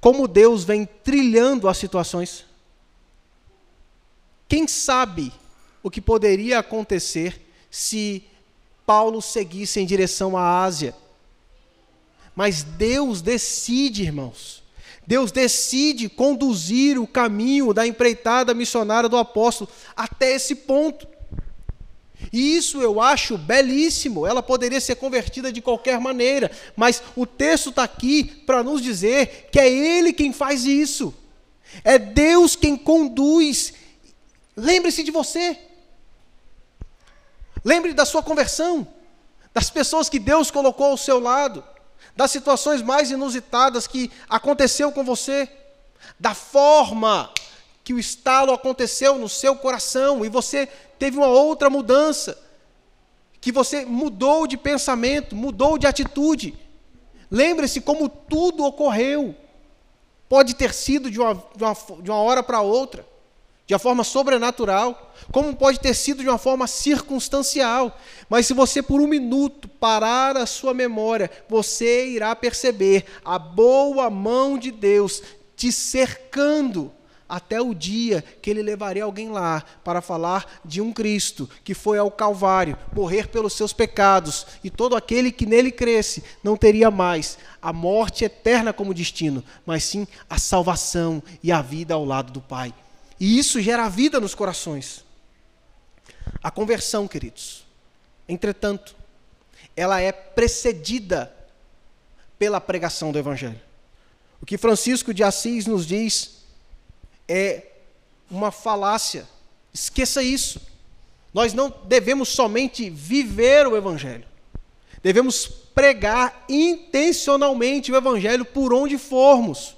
como Deus vem trilhando as situações? Quem sabe o que poderia acontecer se Paulo seguisse em direção à Ásia? Mas Deus decide, irmãos. Deus decide conduzir o caminho da empreitada missionária do apóstolo até esse ponto. E isso eu acho belíssimo. Ela poderia ser convertida de qualquer maneira, mas o texto está aqui para nos dizer que é Ele quem faz isso. É Deus quem conduz. Lembre-se de você. Lembre da sua conversão, das pessoas que Deus colocou ao seu lado das situações mais inusitadas que aconteceu com você, da forma que o estalo aconteceu no seu coração e você teve uma outra mudança, que você mudou de pensamento, mudou de atitude. Lembre-se como tudo ocorreu. Pode ter sido de uma, de uma, de uma hora para outra de uma forma sobrenatural, como pode ter sido de uma forma circunstancial. Mas se você por um minuto parar a sua memória, você irá perceber a boa mão de Deus te cercando até o dia que ele levaria alguém lá para falar de um Cristo que foi ao Calvário, morrer pelos seus pecados, e todo aquele que nele cresce não teria mais a morte eterna como destino, mas sim a salvação e a vida ao lado do Pai. E isso gera vida nos corações. A conversão, queridos, entretanto, ela é precedida pela pregação do Evangelho. O que Francisco de Assis nos diz é uma falácia. Esqueça isso. Nós não devemos somente viver o Evangelho, devemos pregar intencionalmente o Evangelho por onde formos.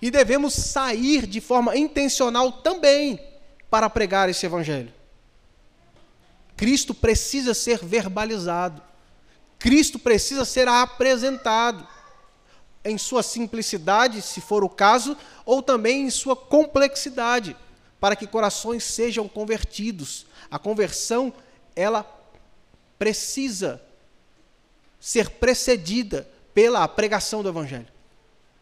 E devemos sair de forma intencional também para pregar esse evangelho. Cristo precisa ser verbalizado. Cristo precisa ser apresentado em sua simplicidade, se for o caso, ou também em sua complexidade, para que corações sejam convertidos. A conversão, ela precisa ser precedida pela pregação do evangelho.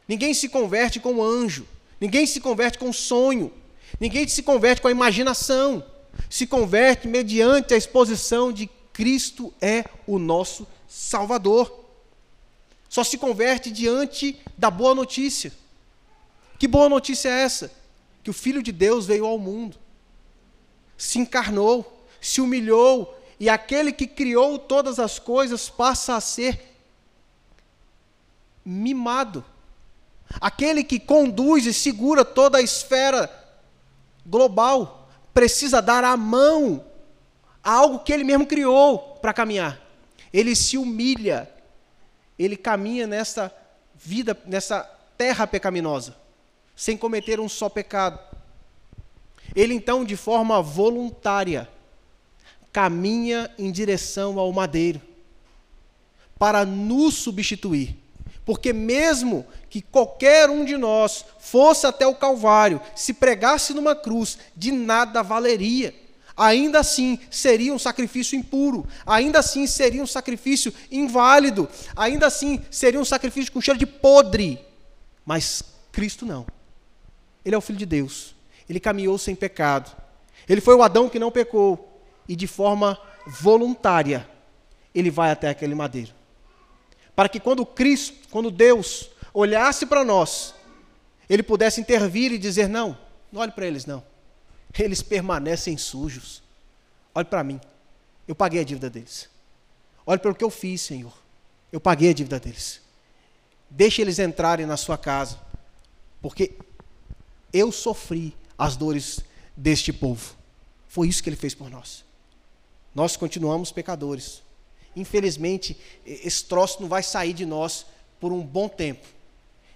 Ninguém se converte com anjo. Ninguém se converte com sonho. Ninguém se converte com a imaginação. Se converte mediante a exposição de Cristo é o nosso Salvador. Só se converte diante da boa notícia. Que boa notícia é essa? Que o Filho de Deus veio ao mundo, se encarnou, se humilhou, e aquele que criou todas as coisas passa a ser mimado Aquele que conduz e segura toda a esfera global precisa dar a mão a algo que ele mesmo criou para caminhar. Ele se humilha, ele caminha nessa vida, nessa terra pecaminosa, sem cometer um só pecado. Ele então, de forma voluntária, caminha em direção ao madeiro para nos substituir Porque mesmo que qualquer um de nós fosse até o Calvário, se pregasse numa cruz, de nada valeria. Ainda assim seria um sacrifício impuro, ainda assim seria um sacrifício inválido, ainda assim seria um sacrifício com cheiro de podre. Mas Cristo não. Ele é o Filho de Deus. Ele caminhou sem pecado. Ele foi o Adão que não pecou. E de forma voluntária, ele vai até aquele madeiro para que quando Cristo, quando Deus olhasse para nós, ele pudesse intervir e dizer: Não, não olhe para eles, não. Eles permanecem sujos. Olhe para mim. Eu paguei a dívida deles. Olhe para o que eu fiz, Senhor. Eu paguei a dívida deles. Deixe eles entrarem na sua casa, porque eu sofri as dores deste povo. Foi isso que ele fez por nós. Nós continuamos pecadores infelizmente, esse troço não vai sair de nós por um bom tempo.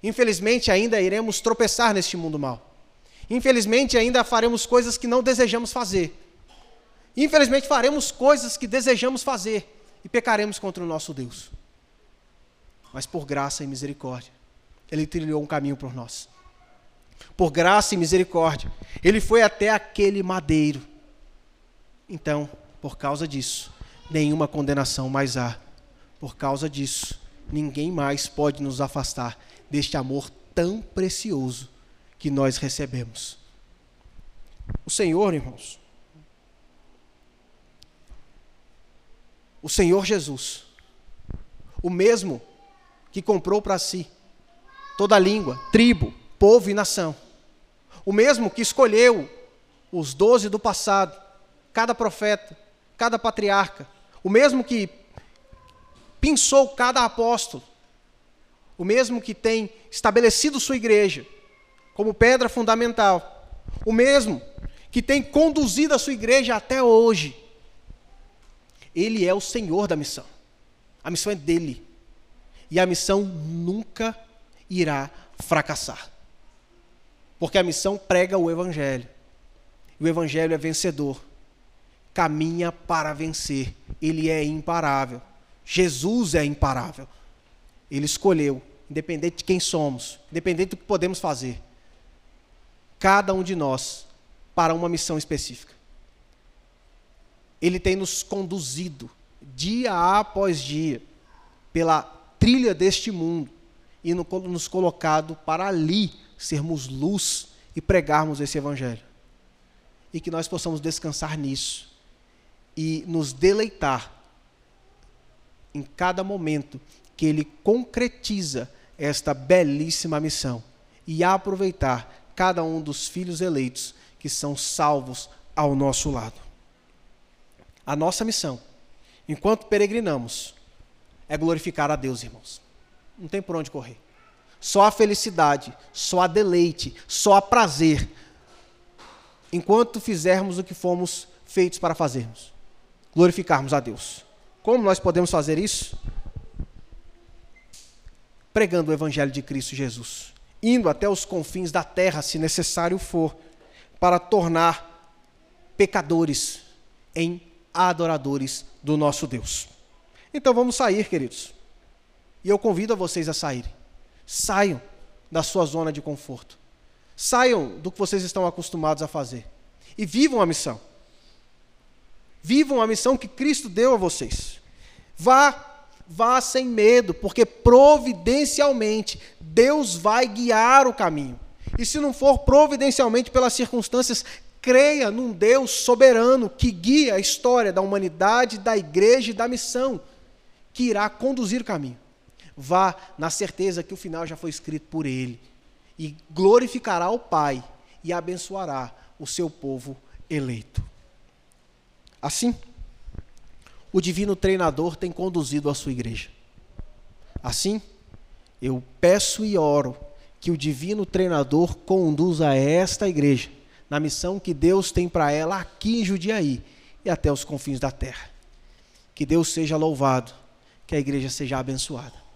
Infelizmente, ainda iremos tropeçar neste mundo mal. Infelizmente, ainda faremos coisas que não desejamos fazer. Infelizmente, faremos coisas que desejamos fazer e pecaremos contra o nosso Deus. Mas por graça e misericórdia, Ele trilhou um caminho por nós. Por graça e misericórdia, Ele foi até aquele madeiro. Então, por causa disso, nenhuma condenação mais há. Por causa disso, ninguém mais pode nos afastar deste amor tão precioso que nós recebemos. O Senhor, irmãos, o Senhor Jesus, o mesmo que comprou para si toda língua, tribo, povo e nação, o mesmo que escolheu os doze do passado, cada profeta, cada patriarca, o mesmo que pensou cada apóstolo, o mesmo que tem estabelecido sua igreja como pedra fundamental, o mesmo que tem conduzido a sua igreja até hoje. Ele é o Senhor da missão. A missão é dele. E a missão nunca irá fracassar. Porque a missão prega o Evangelho. E o Evangelho é vencedor caminha para vencer. Ele é imparável. Jesus é imparável. Ele escolheu, independente de quem somos, independente do que podemos fazer, cada um de nós para uma missão específica. Ele tem nos conduzido dia após dia pela trilha deste mundo e nos colocado para ali sermos luz e pregarmos esse evangelho. E que nós possamos descansar nisso e nos deleitar em cada momento que Ele concretiza esta belíssima missão e aproveitar cada um dos filhos eleitos que são salvos ao nosso lado. A nossa missão, enquanto peregrinamos, é glorificar a Deus, irmãos. Não tem por onde correr. Só a felicidade, só a deleite, só a prazer, enquanto fizermos o que fomos feitos para fazermos glorificarmos a Deus. Como nós podemos fazer isso? Pregando o Evangelho de Cristo Jesus, indo até os confins da terra, se necessário for, para tornar pecadores em adoradores do nosso Deus. Então vamos sair, queridos. E eu convido a vocês a saírem. Saiam da sua zona de conforto. Saiam do que vocês estão acostumados a fazer. E vivam a missão. Vivam a missão que Cristo deu a vocês. Vá, vá sem medo, porque providencialmente Deus vai guiar o caminho. E se não for providencialmente pelas circunstâncias, creia num Deus soberano que guia a história da humanidade, da igreja e da missão, que irá conduzir o caminho. Vá na certeza que o final já foi escrito por Ele, e glorificará o Pai e abençoará o seu povo eleito. Assim, o divino treinador tem conduzido a sua igreja. Assim, eu peço e oro que o divino treinador conduza esta igreja na missão que Deus tem para ela aqui em Judiaí e até os confins da terra. Que Deus seja louvado, que a igreja seja abençoada.